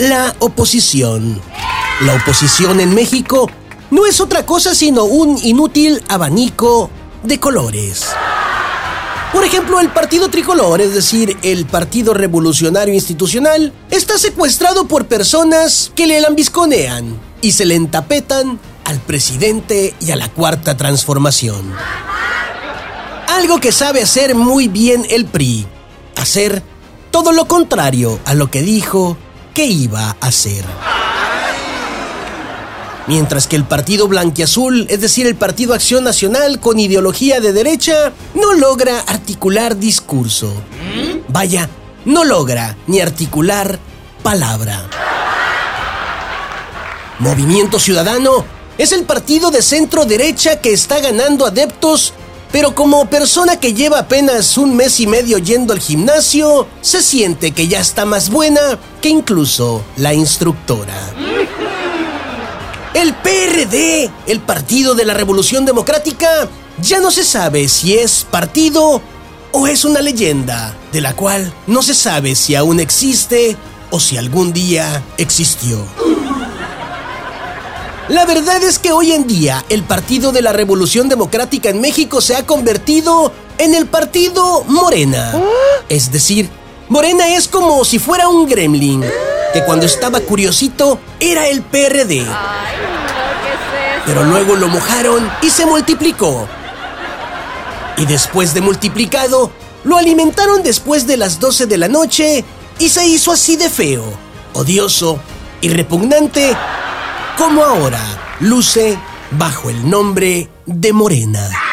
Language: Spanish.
La oposición. La oposición en México no es otra cosa sino un inútil abanico de colores. Por ejemplo, el Partido Tricolor, es decir, el Partido Revolucionario Institucional, está secuestrado por personas que le lambisconean y se le entapetan al presidente y a la cuarta transformación. Algo que sabe hacer muy bien el PRI, hacer todo lo contrario a lo que dijo que iba a hacer. Mientras que el Partido Blanquiazul, es decir, el Partido Acción Nacional con ideología de derecha, no logra articular discurso. Vaya, no logra ni articular palabra. Movimiento Ciudadano es el partido de centro derecha que está ganando adeptos, pero como persona que lleva apenas un mes y medio yendo al gimnasio, se siente que ya está más buena que incluso la instructora. El PRD, el Partido de la Revolución Democrática, ya no se sabe si es partido o es una leyenda, de la cual no se sabe si aún existe o si algún día existió. La verdad es que hoy en día el Partido de la Revolución Democrática en México se ha convertido en el Partido Morena. Es decir, Morena es como si fuera un gremlin, que cuando estaba curiosito era el PRD. Pero luego lo mojaron y se multiplicó. Y después de multiplicado, lo alimentaron después de las 12 de la noche y se hizo así de feo, odioso y repugnante como ahora luce bajo el nombre de Morena.